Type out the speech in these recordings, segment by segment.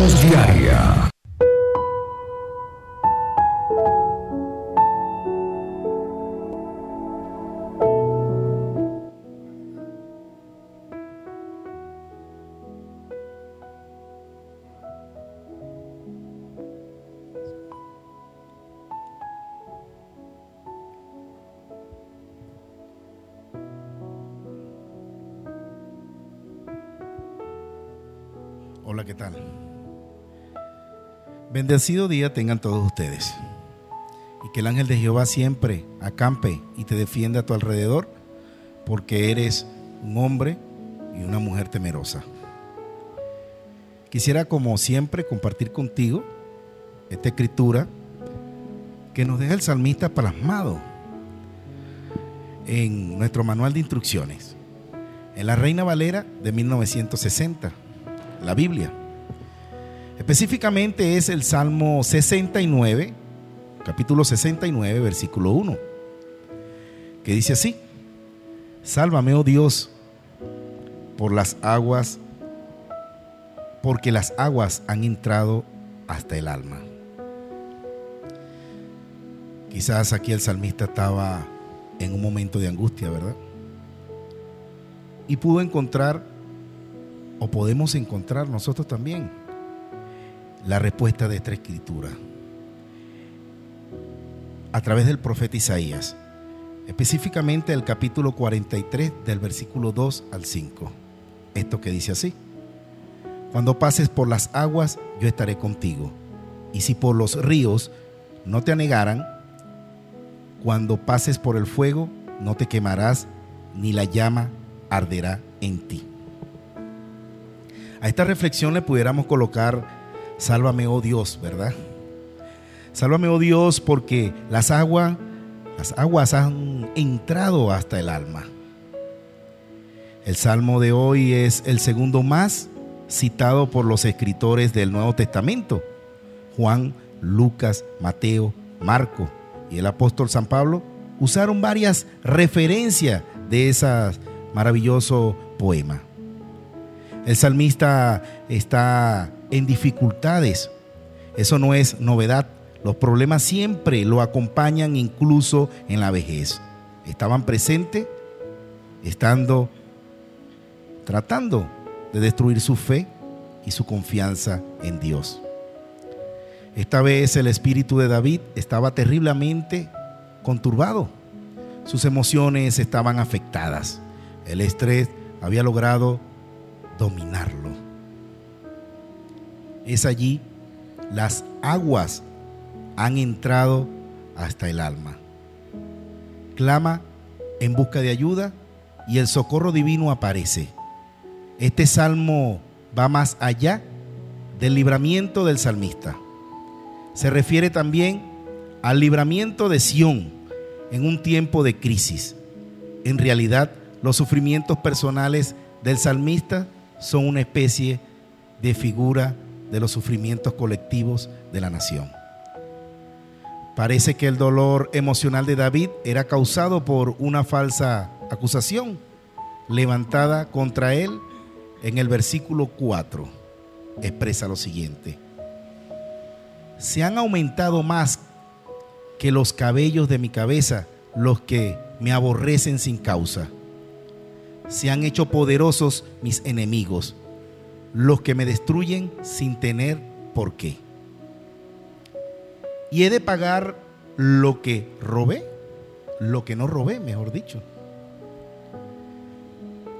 Voz diaria. Hola, ¿qué tal? Bendecido día tengan todos ustedes. Y que el ángel de Jehová siempre acampe y te defienda a tu alrededor, porque eres un hombre y una mujer temerosa. Quisiera, como siempre, compartir contigo esta escritura que nos deja el salmista plasmado en nuestro manual de instrucciones, en la Reina Valera de 1960 la Biblia. Específicamente es el Salmo 69, capítulo 69, versículo 1, que dice así, Sálvame, oh Dios, por las aguas, porque las aguas han entrado hasta el alma. Quizás aquí el salmista estaba en un momento de angustia, ¿verdad? Y pudo encontrar o podemos encontrar nosotros también la respuesta de esta escritura a través del profeta Isaías, específicamente el capítulo 43 del versículo 2 al 5. Esto que dice así, cuando pases por las aguas, yo estaré contigo, y si por los ríos no te anegaran, cuando pases por el fuego, no te quemarás, ni la llama arderá en ti. A esta reflexión le pudiéramos colocar, sálvame, oh Dios, ¿verdad? Sálvame, oh Dios, porque las aguas, las aguas han entrado hasta el alma. El salmo de hoy es el segundo más citado por los escritores del Nuevo Testamento. Juan, Lucas, Mateo, Marco y el apóstol San Pablo usaron varias referencias de ese maravilloso poema. El salmista está en dificultades. Eso no es novedad. Los problemas siempre lo acompañan incluso en la vejez. Estaban presentes, estando tratando de destruir su fe y su confianza en Dios. Esta vez el espíritu de David estaba terriblemente conturbado. Sus emociones estaban afectadas. El estrés había logrado dominarlo. Es allí las aguas han entrado hasta el alma. Clama en busca de ayuda y el socorro divino aparece. Este salmo va más allá del libramiento del salmista. Se refiere también al libramiento de Sión en un tiempo de crisis. En realidad, los sufrimientos personales del salmista son una especie de figura de los sufrimientos colectivos de la nación. Parece que el dolor emocional de David era causado por una falsa acusación levantada contra él en el versículo 4. Expresa lo siguiente. Se han aumentado más que los cabellos de mi cabeza los que me aborrecen sin causa se han hecho poderosos mis enemigos, los que me destruyen sin tener por qué. Y he de pagar lo que robé, lo que no robé, mejor dicho.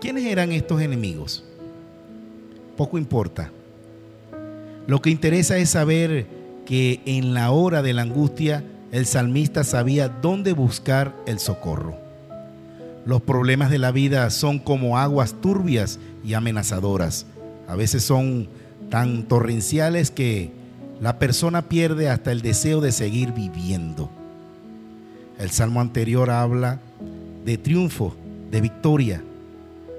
¿Quiénes eran estos enemigos? Poco importa. Lo que interesa es saber que en la hora de la angustia el salmista sabía dónde buscar el socorro. Los problemas de la vida son como aguas turbias y amenazadoras. A veces son tan torrenciales que la persona pierde hasta el deseo de seguir viviendo. El salmo anterior habla de triunfo, de victoria,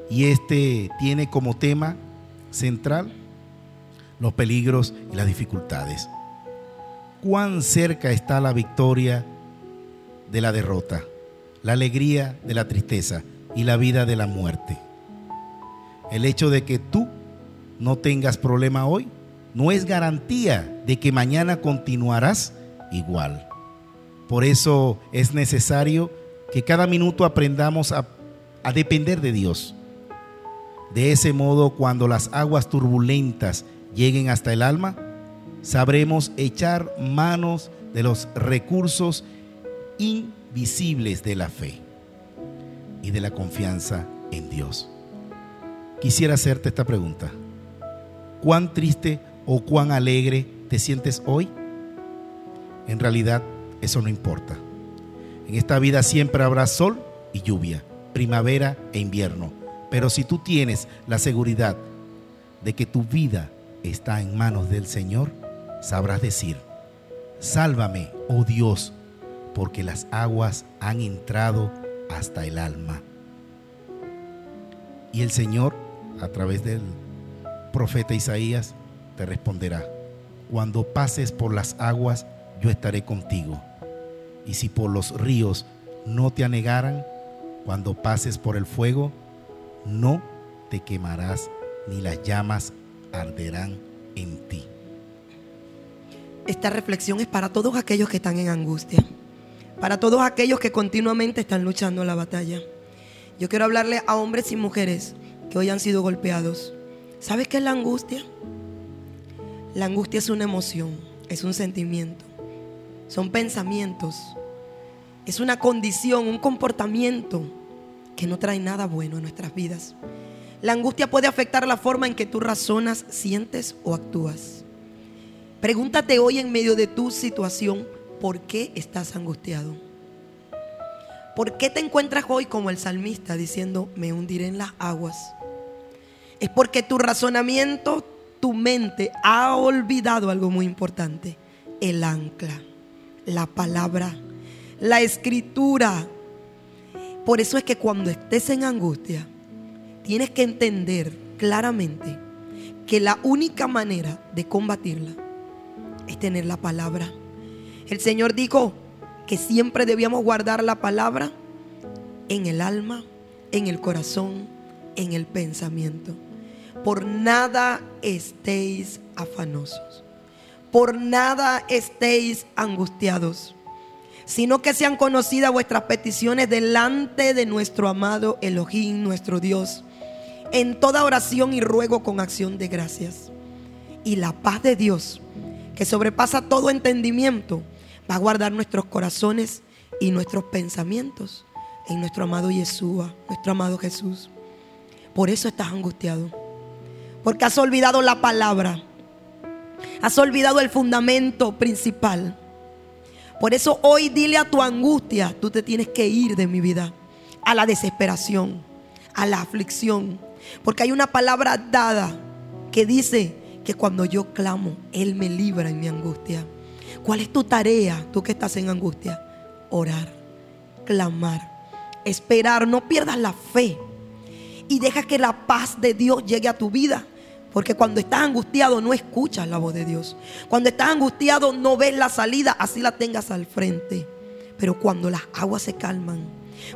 y este tiene como tema central los peligros y las dificultades. ¿Cuán cerca está la victoria de la derrota? la alegría de la tristeza y la vida de la muerte. El hecho de que tú no tengas problema hoy no es garantía de que mañana continuarás igual. Por eso es necesario que cada minuto aprendamos a, a depender de Dios. De ese modo, cuando las aguas turbulentas lleguen hasta el alma, sabremos echar manos de los recursos invisibles de la fe y de la confianza en Dios. Quisiera hacerte esta pregunta. ¿Cuán triste o cuán alegre te sientes hoy? En realidad, eso no importa. En esta vida siempre habrá sol y lluvia, primavera e invierno. Pero si tú tienes la seguridad de que tu vida está en manos del Señor, sabrás decir, sálvame, oh Dios, porque las aguas han entrado hasta el alma. Y el Señor, a través del profeta Isaías, te responderá, cuando pases por las aguas, yo estaré contigo. Y si por los ríos no te anegaran, cuando pases por el fuego, no te quemarás, ni las llamas arderán en ti. Esta reflexión es para todos aquellos que están en angustia, para todos aquellos que continuamente están luchando la batalla. Yo quiero hablarle a hombres y mujeres que hoy han sido golpeados. ¿Sabes qué es la angustia? La angustia es una emoción, es un sentimiento, son pensamientos, es una condición, un comportamiento que no trae nada bueno a nuestras vidas. La angustia puede afectar la forma en que tú razonas, sientes o actúas. Pregúntate hoy en medio de tu situación, ¿por qué estás angustiado? ¿Por qué te encuentras hoy como el salmista diciendo, me hundiré en las aguas? Es porque tu razonamiento, tu mente ha olvidado algo muy importante, el ancla, la palabra, la escritura. Por eso es que cuando estés en angustia, tienes que entender claramente que la única manera de combatirla es tener la palabra. El Señor dijo que siempre debíamos guardar la palabra en el alma, en el corazón, en el pensamiento. Por nada estéis afanosos. Por nada estéis angustiados, sino que sean conocidas vuestras peticiones delante de nuestro amado Elohim, nuestro Dios en toda oración y ruego con acción de gracias. Y la paz de Dios, que sobrepasa todo entendimiento, va a guardar nuestros corazones y nuestros pensamientos en nuestro amado Yeshua, nuestro amado Jesús. Por eso estás angustiado. Porque has olvidado la palabra. Has olvidado el fundamento principal. Por eso hoy dile a tu angustia, tú te tienes que ir de mi vida, a la desesperación, a la aflicción, porque hay una palabra dada que dice que cuando yo clamo, Él me libra en mi angustia. ¿Cuál es tu tarea, tú que estás en angustia? Orar, clamar, esperar. No pierdas la fe y deja que la paz de Dios llegue a tu vida. Porque cuando estás angustiado no escuchas la voz de Dios. Cuando estás angustiado no ves la salida, así la tengas al frente. Pero cuando las aguas se calman,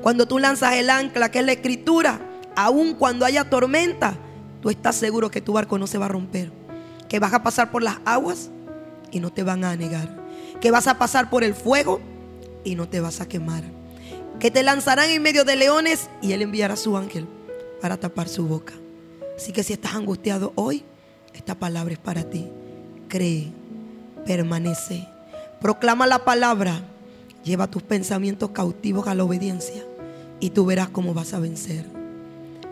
cuando tú lanzas el ancla, que es la escritura, aun cuando haya tormenta, tú estás seguro que tu barco no se va a romper. Que vas a pasar por las aguas y no te van a negar. Que vas a pasar por el fuego y no te vas a quemar. Que te lanzarán en medio de leones y Él enviará a su ángel para tapar su boca. Así que si estás angustiado hoy, esta palabra es para ti. Cree, permanece, proclama la palabra, lleva tus pensamientos cautivos a la obediencia y tú verás cómo vas a vencer.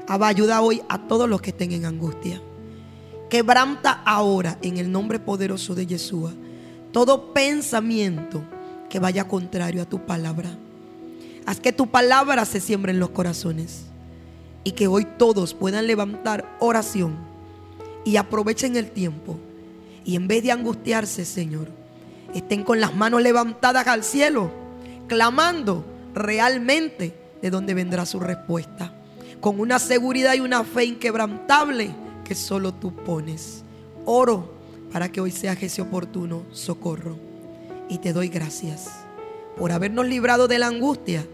Abba, ayuda hoy a todos los que estén en angustia. Quebranta ahora en el nombre poderoso de Yeshua todo pensamiento que vaya contrario a tu palabra. Haz que tu palabra se siembre en los corazones y que hoy todos puedan levantar oración y aprovechen el tiempo y en vez de angustiarse, Señor, estén con las manos levantadas al cielo, clamando realmente de dónde vendrá su respuesta con una seguridad y una fe inquebrantable que solo tú pones. Oro para que hoy sea ese oportuno socorro. Y te doy gracias por habernos librado de la angustia,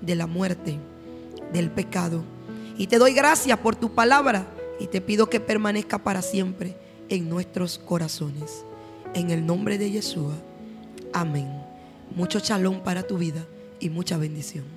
de la muerte, del pecado. Y te doy gracias por tu palabra y te pido que permanezca para siempre en nuestros corazones. En el nombre de Yeshua. Amén. Mucho chalón para tu vida y mucha bendición.